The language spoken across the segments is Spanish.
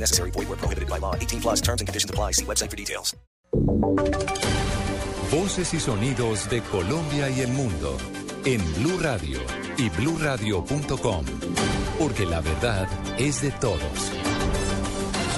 Necessary. Void prohibited by law. 18 plus terms and conditions apply. See website for details. Voces y sonidos de Colombia y el mundo en Blue Radio y bluradio.com. Porque la verdad es de todos.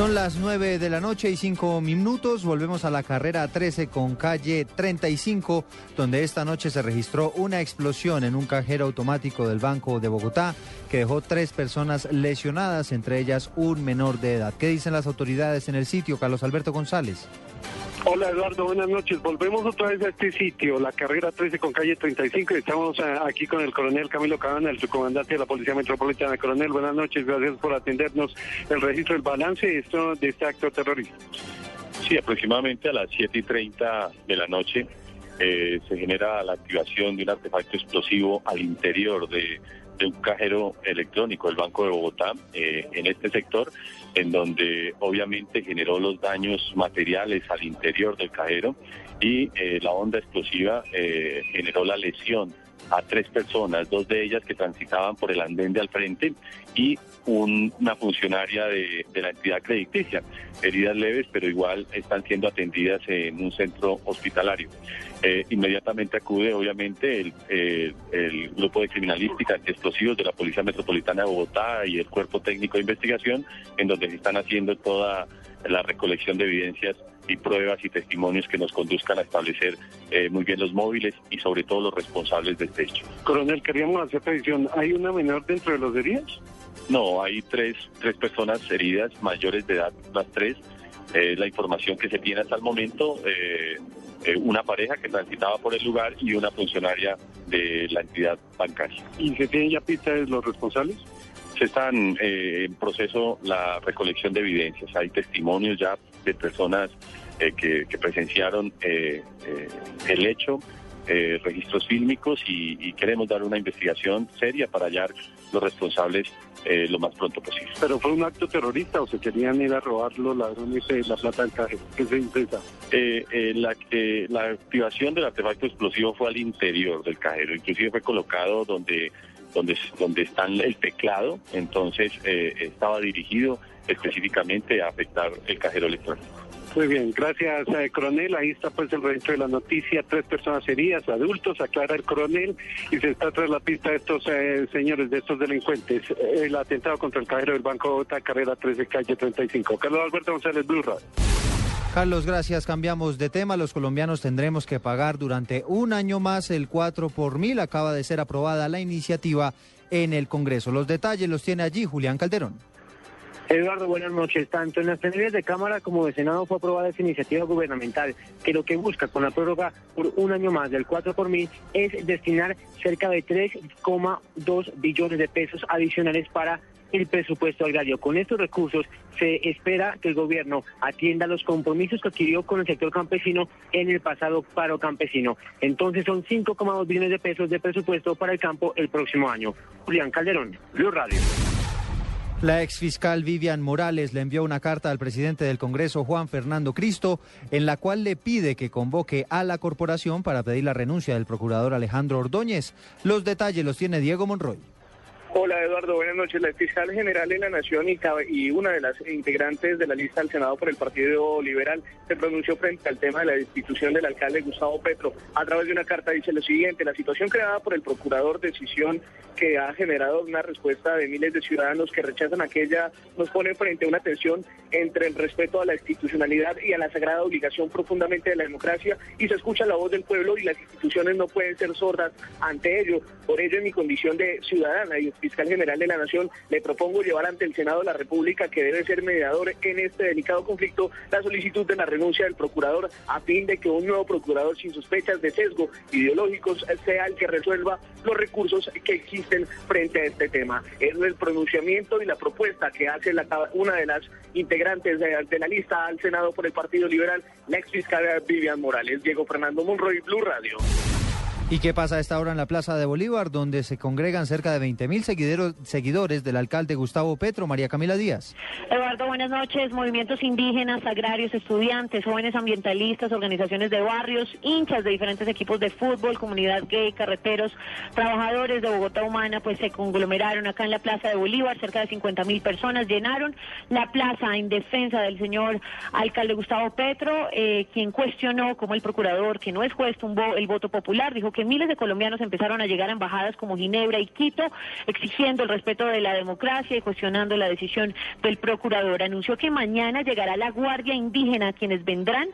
Son las 9 de la noche y 5 minutos. Volvemos a la carrera 13 con calle 35, donde esta noche se registró una explosión en un cajero automático del Banco de Bogotá que dejó tres personas lesionadas, entre ellas un menor de edad. ¿Qué dicen las autoridades en el sitio, Carlos Alberto González? Hola Eduardo, buenas noches. Volvemos otra vez a este sitio, la carrera 13 con calle 35. Estamos eh, aquí con el coronel Camilo Cabana, el subcomandante de la Policía Metropolitana. Coronel, buenas noches, gracias por atendernos. El registro del balance de, esto, de este acto terrorista. Sí, aproximadamente a las 7 y 30 de la noche eh, se genera la activación de un artefacto explosivo al interior de, de un cajero electrónico del Banco de Bogotá eh, en este sector, en donde obviamente generó los daños materiales al interior del cajero y eh, la onda explosiva eh, generó la lesión a tres personas, dos de ellas que transitaban por el andén de al frente y un- una funcionaria de, la entidad crediticia. Heridas leves, pero igual están siendo atendidas en un centro hospitalario. Eh, inmediatamente acude, obviamente, el, eh, el grupo de criminalística antiexplosivos de la Policía Metropolitana de Bogotá y el Cuerpo Técnico de Investigación, en donde se están haciendo toda la recolección de evidencias y pruebas y testimonios que nos conduzcan a establecer eh, muy bien los móviles y sobre todo los responsables de este hecho. Coronel, queríamos hacer precisión. ¿Hay una menor dentro de los heridos? No, hay tres, tres personas heridas, mayores de edad, las tres. Eh, la información que se tiene hasta el momento, eh, eh, una pareja que transitaba por el lugar y una funcionaria de la entidad bancaria. ¿Y se tienen ya pistas de los responsables? Se están eh, en proceso la recolección de evidencias. Hay testimonios ya de personas eh, que, que presenciaron eh, eh, el hecho, eh, registros fílmicos y, y queremos dar una investigación seria para hallar los responsables eh, lo más pronto posible. ¿Pero fue un acto terrorista o se querían ir a robar los ladrones de la plata del cajero? ¿Qué se intenta? Eh, eh, la, la activación del artefacto explosivo fue al interior del cajero, inclusive fue colocado donde donde donde está el teclado, entonces eh, estaba dirigido específicamente a afectar el cajero electrónico. Muy bien, gracias, eh, coronel. Ahí está pues el registro de la noticia. Tres personas heridas, adultos, aclara el coronel, y se está tras la pista de estos eh, señores, de estos delincuentes. El atentado contra el cajero del Banco de Bogotá, carrera 13, calle 35. Carlos Alberto González, Blue Radio. Carlos, gracias. Cambiamos de tema. Los colombianos tendremos que pagar durante un año más el 4 por mil. Acaba de ser aprobada la iniciativa en el Congreso. Los detalles los tiene allí Julián Calderón. Eduardo, buenas noches. Tanto en las plenarias de Cámara como de Senado fue aprobada esta iniciativa gubernamental que lo que busca con la prórroga por un año más del 4 por mil es destinar cerca de 3,2 billones de pesos adicionales para el presupuesto agrario. Con estos recursos se espera que el gobierno atienda los compromisos que adquirió con el sector campesino en el pasado paro campesino. Entonces son 5,2 billones de pesos de presupuesto para el campo el próximo año. Julián Calderón, Blue Radio. La exfiscal Vivian Morales le envió una carta al presidente del Congreso, Juan Fernando Cristo, en la cual le pide que convoque a la corporación para pedir la renuncia del procurador Alejandro Ordóñez. Los detalles los tiene Diego Monroy. Hola Eduardo, buenas noches. La fiscal general de la Nación y, una de las integrantes de la lista del Senado por el Partido Liberal se pronunció frente al tema de la destitución del alcalde Gustavo Petro. A través de una carta dice lo siguiente, la situación creada por el procurador, decisión que ha generado una respuesta de miles de ciudadanos que rechazan aquella, nos pone frente a una tensión entre el respeto a la institucionalidad y a la sagrada obligación profundamente de la democracia y se escucha la voz del pueblo y las instituciones no pueden ser sordas ante ello. Por ello, en mi condición de ciudadana y fiscal general de la Nación, le propongo llevar ante el Senado de la República, que debe ser mediador en este delicado conflicto, la solicitud de la renuncia del procurador a fin de que un nuevo procurador sin sospechas de sesgo ideológicos sea el que resuelva los recursos que existen frente a este tema. Es el pronunciamiento y la propuesta que hace la, una de las integrantes de, de, la lista al Senado por el Partido Liberal, la ex fiscal Vivian Morales. Diego Fernando Monroy, Blue Radio. ¿Y qué pasa a esta hora en la Plaza de Bolívar, donde se congregan cerca de 20 mil seguidores del alcalde Gustavo Petro, María Camila Díaz? Eduardo, buenas noches. Movimientos indígenas, agrarios, estudiantes, jóvenes ambientalistas, organizaciones de barrios, hinchas de diferentes equipos de fútbol, comunidad gay, carreteros, trabajadores de Bogotá Humana, pues se conglomeraron acá en la Plaza de Bolívar. Cerca de 50 mil personas llenaron la plaza en defensa del señor alcalde Gustavo Petro, eh, quien cuestionó como el procurador, que no es juez, tumbó el voto popular, dijo que miles de colombianos empezaron a llegar a embajadas como Ginebra y Quito, exigiendo el respeto de la democracia y cuestionando la decisión del procurador. Anunció que mañana llegará la Guardia Indígena, quienes vendrán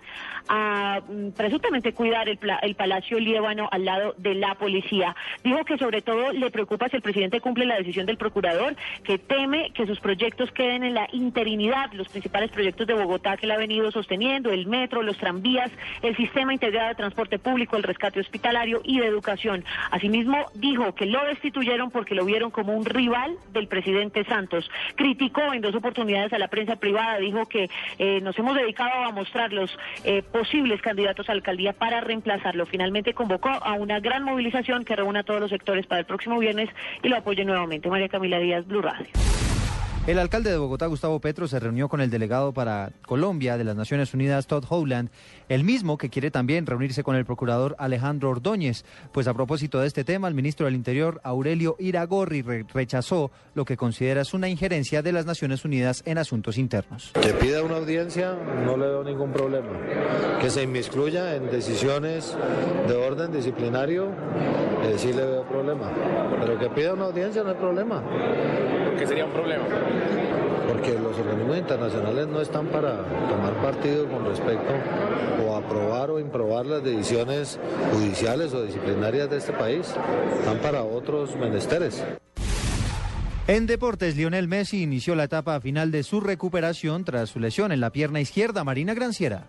a mm, presuntamente cuidar el, el Palacio Líbano al lado de la policía. Dijo que sobre todo le preocupa si el presidente cumple la decisión del procurador, que teme que sus proyectos queden en la interinidad, los principales proyectos de Bogotá que él ha venido sosteniendo, el metro, los tranvías, el sistema integrado de transporte público, el rescate hospitalario y de Educación. Asimismo, dijo que lo destituyeron porque lo vieron como un rival del presidente Santos. Criticó en dos oportunidades a la prensa privada, dijo que eh, nos hemos dedicado a mostrar los eh, posibles candidatos a alcaldía para reemplazarlo. Finalmente convocó a una gran movilización que reúna a todos los sectores para el próximo viernes y lo apoye nuevamente. María Camila Díaz, Blue Radio. El alcalde de Bogotá, Gustavo Petro, se reunió con el delegado para Colombia de las Naciones Unidas, Todd Howland, el mismo que quiere también reunirse con el procurador Alejandro Ordóñez. Pues a propósito de este tema, el ministro del Interior, Aurelio Iragorri, rechazó lo que considera es una injerencia de las Naciones Unidas en asuntos internos. Que pida una audiencia, no le veo ningún problema. Que se inmiscuya en decisiones de orden disciplinario, eh, sí le veo problema. Pero que pida una audiencia no hay problema. ¿Por qué sería un problema? Porque los organismos internacionales no están para tomar partido con respecto o aprobar o improbar las decisiones judiciales o disciplinarias de este país. Están para otros menesteres. En deportes, Lionel Messi inició la etapa final de su recuperación tras su lesión en la pierna izquierda. Marina Granciera.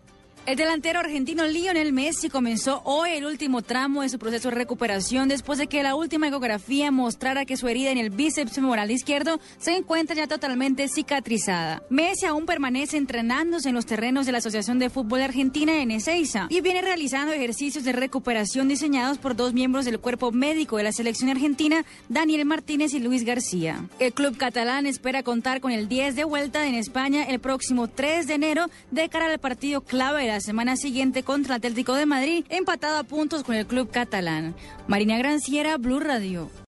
El delantero argentino Lionel Messi comenzó hoy el último tramo de su proceso de recuperación después de que la última ecografía mostrara que su herida en el bíceps femoral izquierdo se encuentra ya totalmente cicatrizada. Messi aún permanece entrenándose en los terrenos de la Asociación de Fútbol Argentina en Ezeiza y viene realizando ejercicios de recuperación diseñados por dos miembros del cuerpo médico de la selección argentina, Daniel Martínez y Luis García. El club catalán espera contar con el 10 de vuelta en España el próximo 3 de enero de cara al partido clave de la semana siguiente contra Atlético de Madrid, empatado a puntos con el club catalán. Marina Granciera, Blue Radio.